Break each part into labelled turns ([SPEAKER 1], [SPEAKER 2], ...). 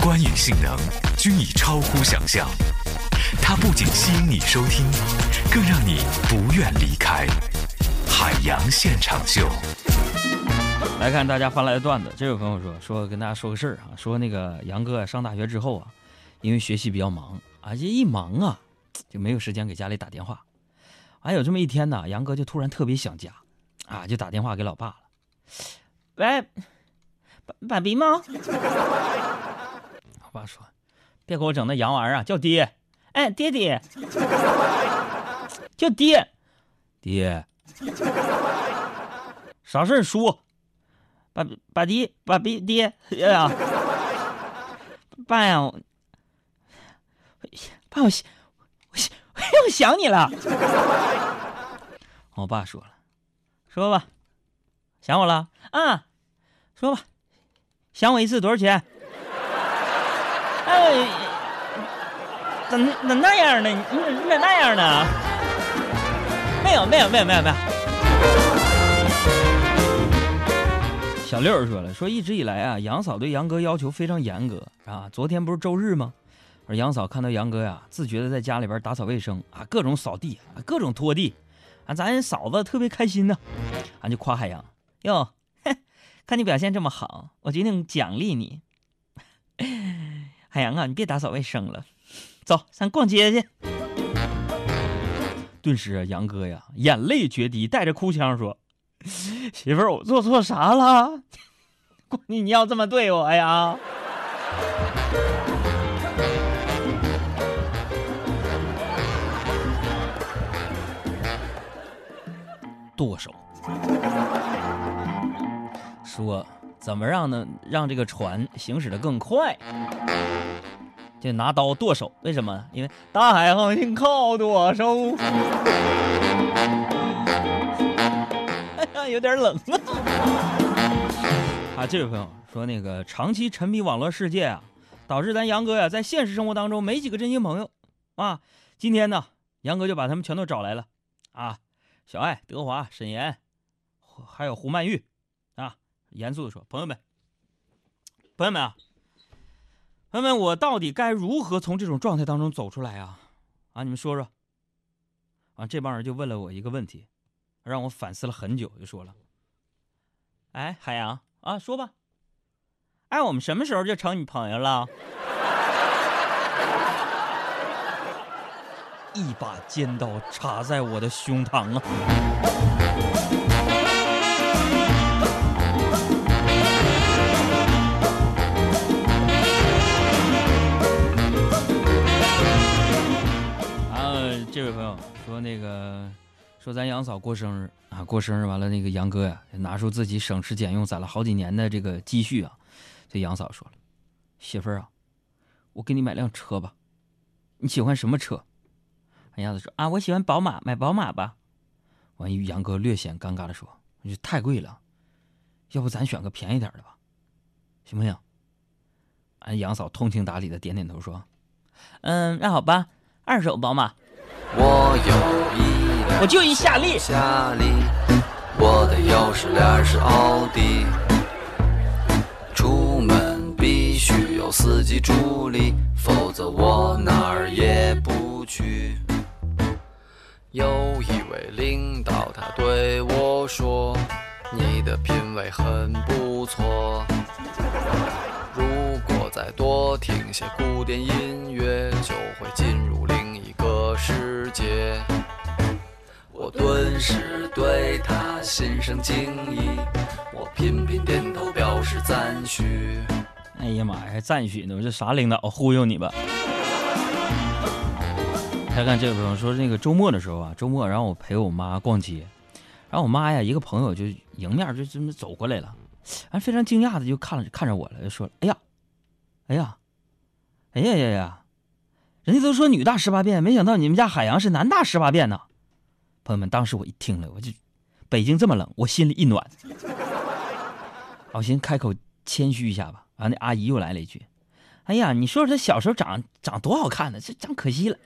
[SPEAKER 1] 观影性能均已超乎想象。它不仅吸引你收听，更让你不愿离开。海洋现场秀。
[SPEAKER 2] 来看大家发来的段子，这位朋友说说跟大家说个事儿啊，说那个杨哥上大学之后啊，因为学习比较忙啊，这一忙啊就没有时间给家里打电话。还有这么一天呢，杨哥就突然特别想家，啊，就打电话给老爸了。喂，爸爸比吗？爸说，别给我整那洋玩意儿啊，叫爹。哎，爹爹，叫爹，爹，啥事儿说？爸爸爹，爸爹爹呀，爸呀，爸我想我想我想你了。我爸说了，说吧，想我了啊？说吧，想我一次多少钱？哎。怎怎那样呢？你你咋那样呢？没有没有没有没有没有。小六说了，说一直以来啊，杨嫂对杨哥要求非常严格啊。昨天不是周日吗？而杨嫂看到杨哥呀，自觉的在家里边打扫卫生啊，各种扫地啊，各种拖地啊，咱嫂子特别开心呢，俺就夸海洋哟，看你表现这么好，我决定奖励你。海洋啊，你别打扫卫生了。走，咱逛街去。顿时啊，杨哥呀，眼泪决堤，带着哭腔说：“媳妇儿，我做错啥了？你你要这么对我呀？”剁手，说怎么让呢？让这个船行驶的更快。就拿刀剁手，为什么？因为大海航行靠舵手。有点冷啊！啊，这位朋友说，那个长期沉迷网络世界啊，导致咱杨哥呀，在现实生活当中没几个真心朋友啊。今天呢，杨哥就把他们全都找来了啊，小爱、德华、沈岩，还有胡曼玉，严肃的说，朋友们，朋友们啊。朋友们我到底该如何从这种状态当中走出来啊？啊，你们说说。啊，这帮人就问了我一个问题，让我反思了很久，就说了：“哎，海洋啊，说吧，哎，我们什么时候就成你朋友了？” 一把尖刀插在我的胸膛啊！说：“那个，说咱杨嫂过生日啊，过生日完了，那个杨哥呀，拿出自己省吃俭用攒了好几年的这个积蓄啊，对杨嫂说了：‘媳妇儿啊，我给你买辆车吧，你喜欢什么车？’杨子说：‘啊，我喜欢宝马，买宝马吧。’完，杨哥略显尴尬的说：‘这太贵了，要不咱选个便宜点的吧，行不行？’俺杨嫂通情达理的点点头说：‘嗯，那好吧，二手宝马。’我有一辆，我就一夏利。夏利，我的钥匙链是奥迪。出门必须有司机助理，否则我哪儿也不去。有一位领导，他对我说：“你的品味很不错。如果再多听些古典音乐，就会进入另一个。”世界，我顿时对他心生敬意，我频频点头表示赞许。哎呀妈呀，还赞许呢？我这啥领导忽悠你吧？再看这个朋友说，那个周末的时候啊，周末然后我陪我妈逛街，然后我妈呀，一个朋友就迎面就这么走过来了，还非常惊讶的就看了看着我了，就说：“哎呀，哎呀，哎呀呀呀！”人家都说女大十八变，没想到你们家海洋是男大十八变呢。朋友们，当时我一听了，我就北京这么冷，我心里一暖。我先开口谦虚一下吧。完，那阿姨又来了一句：“哎呀，你说说他小时候长长多好看呢，这长可惜了。”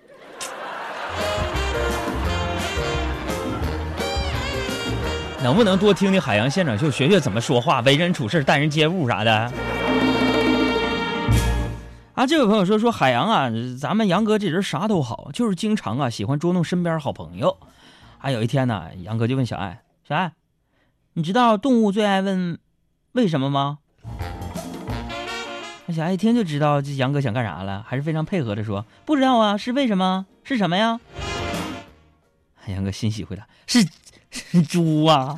[SPEAKER 2] 能不能多听听海洋现场秀，学学怎么说话、为人处事、待人接物啥的？啊，这位朋友说说海洋啊，咱们杨哥这人啥都好，就是经常啊喜欢捉弄身边好朋友。啊，有一天呢，杨哥就问小爱：“小爱，你知道动物最爱问为什么吗？”那小爱一听就知道这杨哥想干啥了，还是非常配合的说：“不知道啊，是为什么？是什么呀？” 杨哥欣喜回答：“是是猪啊。”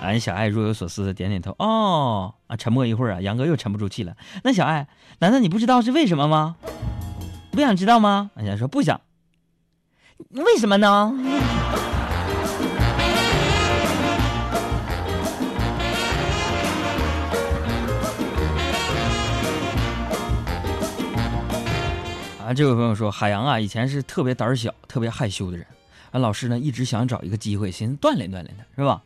[SPEAKER 2] 俺小爱若有所思的点点头。哦，啊，沉默一会儿啊，杨哥又沉不住气了。那小爱，难道你不知道是为什么吗？不想知道吗？俺小爱说不想。为什么呢？啊，这位朋友说，海洋啊，以前是特别胆小、特别害羞的人。俺老师呢，一直想找一个机会，寻思锻炼锻炼他，是吧？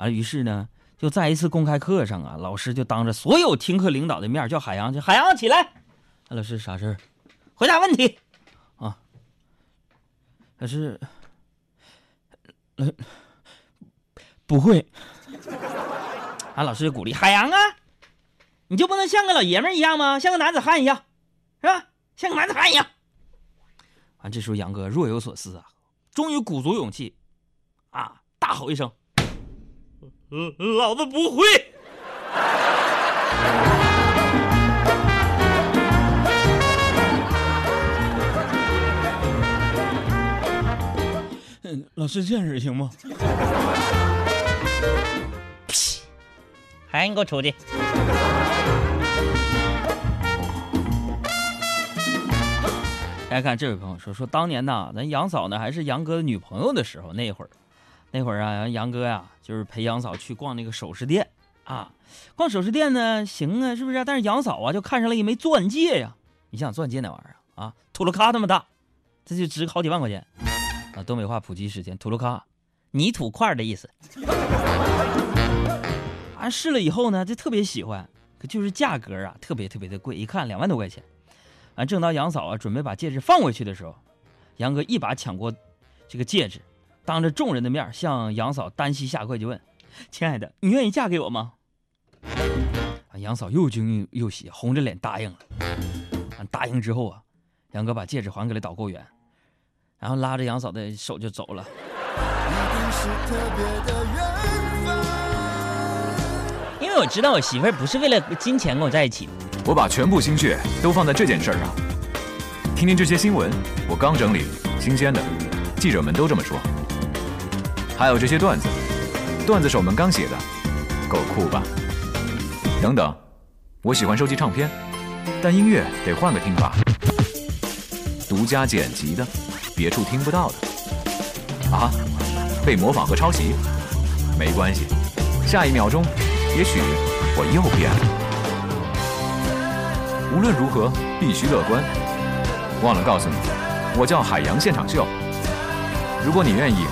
[SPEAKER 2] 啊，于是呢，就在一次公开课上啊，老师就当着所有听课领导的面叫海洋，叫海洋起来。老师啥事儿？回答问题。啊，可是，呃，不会。俺老师就鼓励海洋啊，你就不能像个老爷们一样吗？像个男子汉一样，是吧？像个男子汉一样。完，这时候杨哥若有所思啊，终于鼓足勇气，啊，大吼一声。老子不会。嗯，老师这样式行吗？屁！还你给我出去！大家看这位朋友说说，当年呢，咱杨嫂呢还是杨哥的女朋友的时候，那会儿。那会儿啊，杨哥呀，就是陪杨嫂去逛那个首饰店啊。逛首饰店呢，行啊，是不是？但是杨嫂啊，就看上了一枚钻戒呀。你想钻戒那玩意儿啊，土鲁卡那么大，这就值好几万块钱啊。东北话普及时间，土鲁卡，泥土块的意思。啊，试了以后呢，就特别喜欢，可就是价格啊，特别特别的贵，一看两万多块钱。啊，正当杨嫂啊准备把戒指放回去的时候，杨哥一把抢过这个戒指。当着众人的面向杨嫂单膝下跪，就问：“亲爱的，你愿意嫁给我吗？”啊，杨嫂又惊又喜，红着脸答应了。答应之后啊，杨哥把戒指还给了导购员，然后拉着杨嫂的手就走了。因为我知道我媳妇儿不是为了金钱跟我在一起，
[SPEAKER 1] 我把全部心血都放在这件事上。听听这些新闻，我刚整理，新鲜的，记者们都这么说。还有这些段子，段子手们刚写的，够酷吧？等等，我喜欢收集唱片，但音乐得换个听法，独家剪辑的，别处听不到的。啊，被模仿和抄袭，没关系，下一秒钟，也许我又变了。无论如何，必须乐观。忘了告诉你，我叫海洋现场秀。如果你愿意。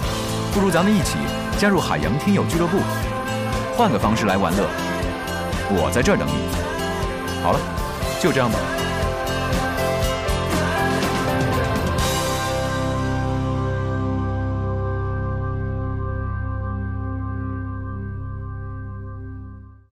[SPEAKER 1] 不如咱们一起加入海洋听友俱乐部，换个方式来玩乐。我在这儿等你。好了，就这样吧。